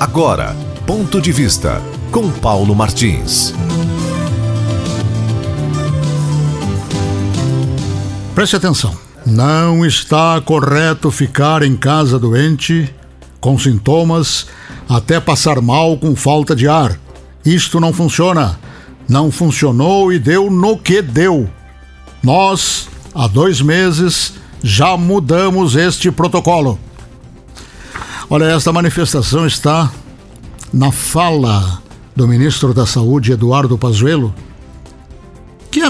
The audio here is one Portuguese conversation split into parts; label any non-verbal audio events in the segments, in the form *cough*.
Agora, ponto de vista com Paulo Martins. Preste atenção. Não está correto ficar em casa doente, com sintomas, até passar mal com falta de ar. Isto não funciona. Não funcionou e deu no que deu. Nós, há dois meses, já mudamos este protocolo. Olha, esta manifestação está na fala do ministro da Saúde, Eduardo Pazuello, que a,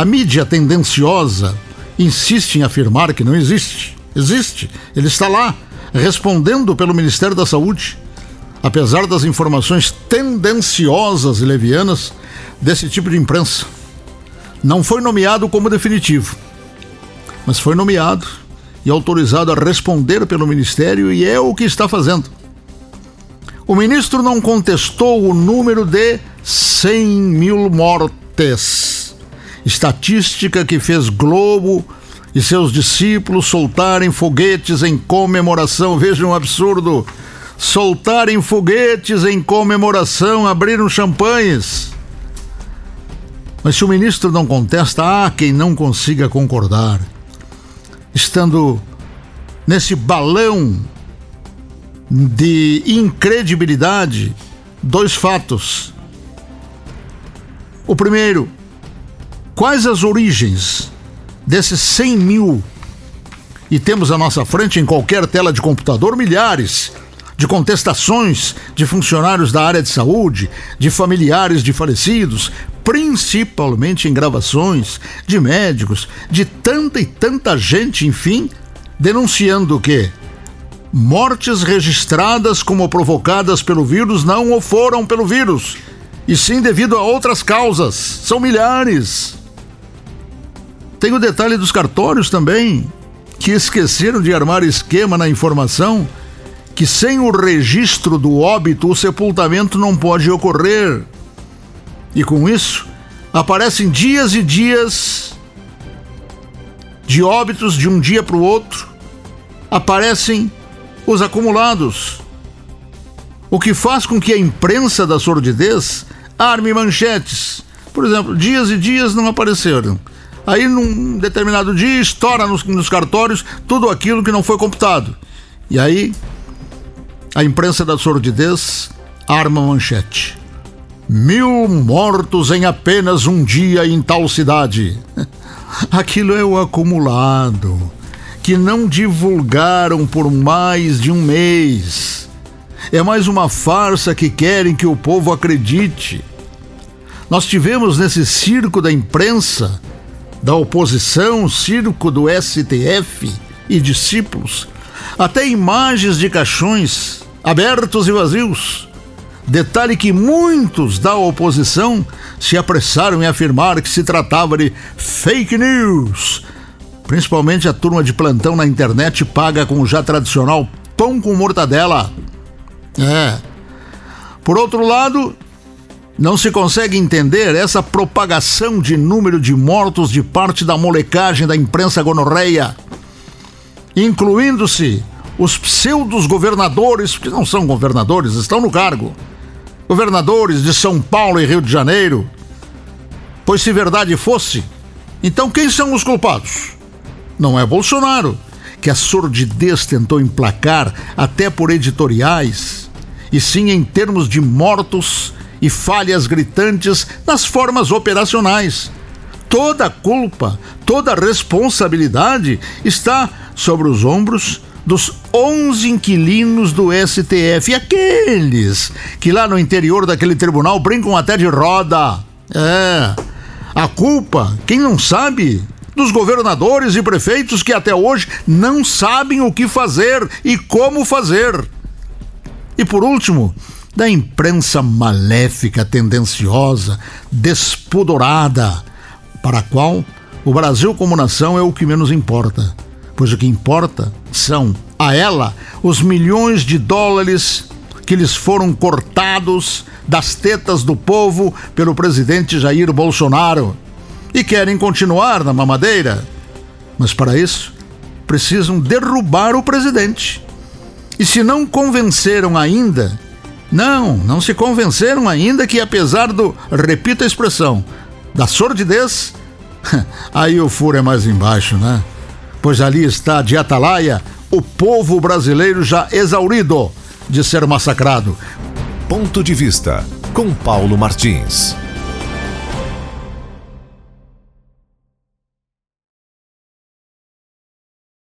a mídia tendenciosa insiste em afirmar que não existe. Existe. Ele está lá, respondendo pelo Ministério da Saúde, apesar das informações tendenciosas e levianas desse tipo de imprensa. Não foi nomeado como definitivo, mas foi nomeado e autorizado a responder pelo Ministério e é o que está fazendo. O ministro não contestou o número de 100 mil mortes estatística que fez Globo e seus discípulos soltarem foguetes em comemoração. Vejam um absurdo! Soltarem foguetes em comemoração, abriram champanhes. Mas se o ministro não contesta, há quem não consiga concordar. Estando nesse balão de incredibilidade, dois fatos. O primeiro, Quais as origens desses 100 mil? E temos à nossa frente, em qualquer tela de computador, milhares de contestações de funcionários da área de saúde, de familiares de falecidos, principalmente em gravações de médicos, de tanta e tanta gente, enfim, denunciando que mortes registradas como provocadas pelo vírus não o foram pelo vírus, e sim devido a outras causas. São milhares. Tem o detalhe dos cartórios também, que esqueceram de armar esquema na informação que sem o registro do óbito o sepultamento não pode ocorrer. E com isso, aparecem dias e dias de óbitos de um dia para o outro, aparecem os acumulados. O que faz com que a imprensa da sordidez arme manchetes. Por exemplo, dias e dias não apareceram. Aí, num determinado dia, estoura nos, nos cartórios tudo aquilo que não foi computado. E aí, a imprensa da sordidez arma manchete. Mil mortos em apenas um dia em tal cidade. *laughs* Aquilo é o acumulado, que não divulgaram por mais de um mês. É mais uma farsa que querem que o povo acredite. Nós tivemos nesse circo da imprensa da oposição, circo do STF e discípulos, até imagens de caixões abertos e vazios. Detalhe que muitos da oposição se apressaram em afirmar que se tratava de fake news. Principalmente a turma de plantão na internet paga com o já tradicional pão com mortadela. É. Por outro lado, não se consegue entender essa propagação de número de mortos de parte da molecagem da imprensa gonorreia, incluindo-se os pseudos governadores, que não são governadores, estão no cargo. Governadores de São Paulo e Rio de Janeiro. Pois se verdade fosse, então quem são os culpados? Não é Bolsonaro, que a sordidez tentou emplacar até por editoriais, e sim em termos de mortos e falhas gritantes nas formas operacionais. Toda a culpa, toda a responsabilidade está sobre os ombros dos 11 inquilinos do STF, aqueles que lá no interior daquele tribunal brincam até de roda. É. A culpa, quem não sabe, dos governadores e prefeitos que até hoje não sabem o que fazer e como fazer. E por último, da imprensa maléfica, tendenciosa, despudorada, para a qual o Brasil como nação é o que menos importa, pois o que importa são a ela os milhões de dólares que lhes foram cortados das tetas do povo pelo presidente Jair Bolsonaro e querem continuar na mamadeira. Mas para isso, precisam derrubar o presidente. E se não convenceram ainda Não, não se convenceram ainda que, apesar do, repito a expressão, da sordidez, *laughs* aí o furo é mais embaixo, né? Pois ali está de atalaia o povo brasileiro já exaurido de ser massacrado. Ponto de vista com Paulo Martins.